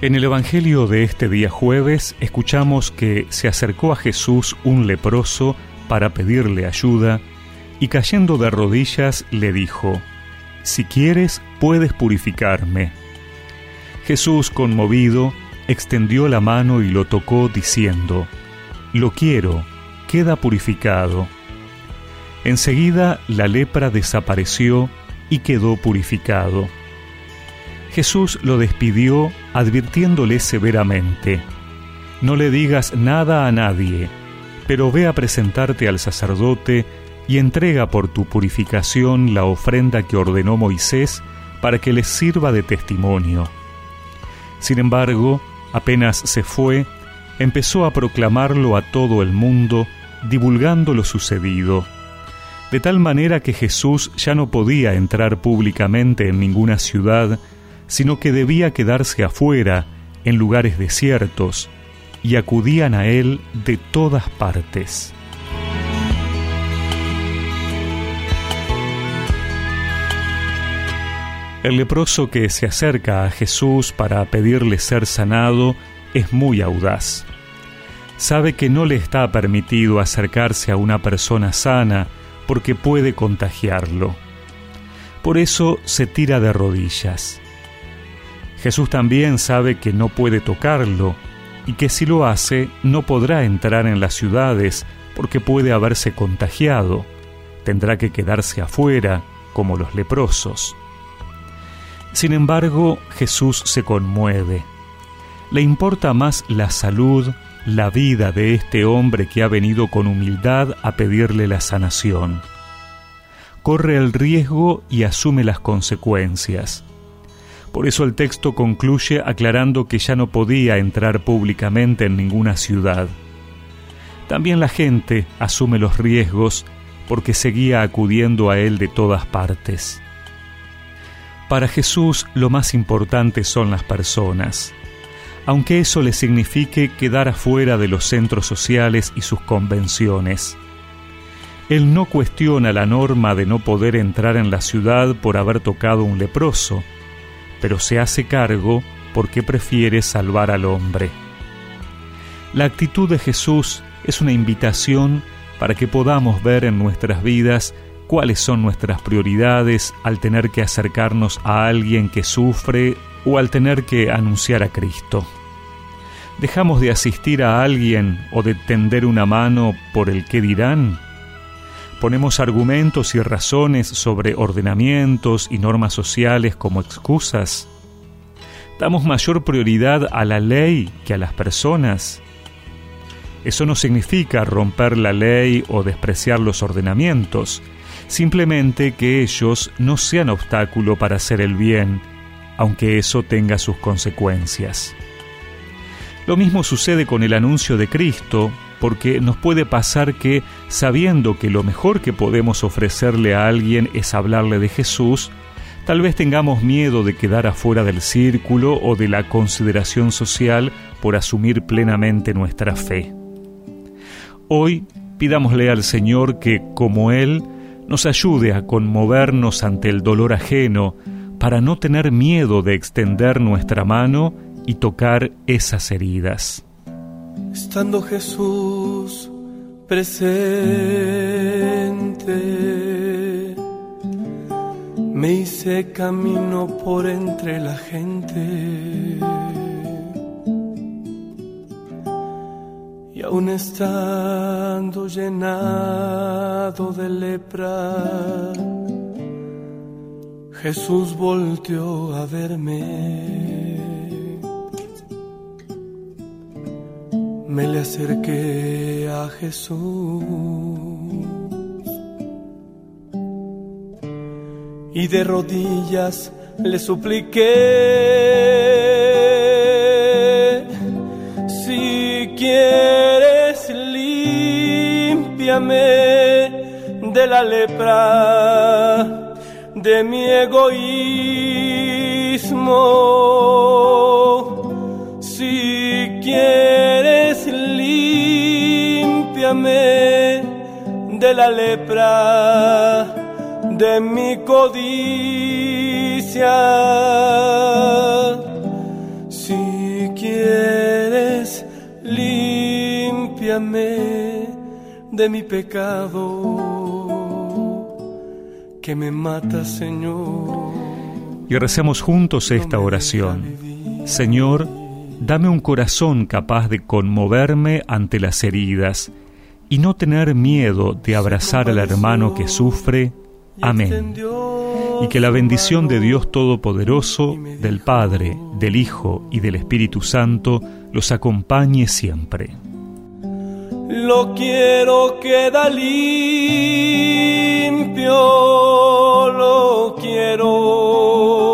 En el Evangelio de este día jueves escuchamos que se acercó a Jesús un leproso para pedirle ayuda y cayendo de rodillas le dijo, Si quieres puedes purificarme. Jesús, conmovido, extendió la mano y lo tocó diciendo, Lo quiero, queda purificado. Enseguida la lepra desapareció y quedó purificado. Jesús lo despidió advirtiéndole severamente, No le digas nada a nadie, pero ve a presentarte al sacerdote y entrega por tu purificación la ofrenda que ordenó Moisés para que les sirva de testimonio. Sin embargo, apenas se fue, empezó a proclamarlo a todo el mundo, divulgando lo sucedido, de tal manera que Jesús ya no podía entrar públicamente en ninguna ciudad, sino que debía quedarse afuera, en lugares desiertos, y acudían a él de todas partes. El leproso que se acerca a Jesús para pedirle ser sanado es muy audaz. Sabe que no le está permitido acercarse a una persona sana porque puede contagiarlo. Por eso se tira de rodillas. Jesús también sabe que no puede tocarlo y que si lo hace no podrá entrar en las ciudades porque puede haberse contagiado. Tendrá que quedarse afuera, como los leprosos. Sin embargo, Jesús se conmueve. Le importa más la salud, la vida de este hombre que ha venido con humildad a pedirle la sanación. Corre el riesgo y asume las consecuencias por eso el texto concluye aclarando que ya no podía entrar públicamente en ninguna ciudad. También la gente asume los riesgos porque seguía acudiendo a él de todas partes. Para Jesús lo más importante son las personas, aunque eso le signifique quedar afuera de los centros sociales y sus convenciones. Él no cuestiona la norma de no poder entrar en la ciudad por haber tocado un leproso, pero se hace cargo porque prefiere salvar al hombre. La actitud de Jesús es una invitación para que podamos ver en nuestras vidas cuáles son nuestras prioridades al tener que acercarnos a alguien que sufre o al tener que anunciar a Cristo. ¿Dejamos de asistir a alguien o de tender una mano por el que dirán? Ponemos argumentos y razones sobre ordenamientos y normas sociales como excusas. Damos mayor prioridad a la ley que a las personas. Eso no significa romper la ley o despreciar los ordenamientos, simplemente que ellos no sean obstáculo para hacer el bien, aunque eso tenga sus consecuencias. Lo mismo sucede con el anuncio de Cristo porque nos puede pasar que, sabiendo que lo mejor que podemos ofrecerle a alguien es hablarle de Jesús, tal vez tengamos miedo de quedar afuera del círculo o de la consideración social por asumir plenamente nuestra fe. Hoy pidámosle al Señor que, como Él, nos ayude a conmovernos ante el dolor ajeno, para no tener miedo de extender nuestra mano y tocar esas heridas estando Jesús presente, me hice camino por entre la gente. Y aún estando llenado de lepra, Jesús volteó a verme. Me le acerqué a Jesús. Y de rodillas le supliqué, si quieres limpiame de la lepra de mi egoísmo, si quieres límpiame de la lepra de mi codicia. Si quieres, límpiame de mi pecado que me mata, Señor. Y recemos juntos esta oración. Señor, dame un corazón capaz de conmoverme ante las heridas y no tener miedo de abrazar al hermano que sufre. Amén. Y que la bendición de Dios Todopoderoso, del Padre, del Hijo y del Espíritu Santo los acompañe siempre. Lo quiero queda limpio, lo quiero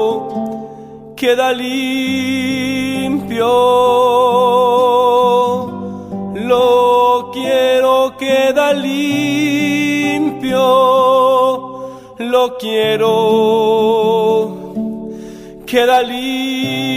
queda limpio, lo quiero. Queda limpio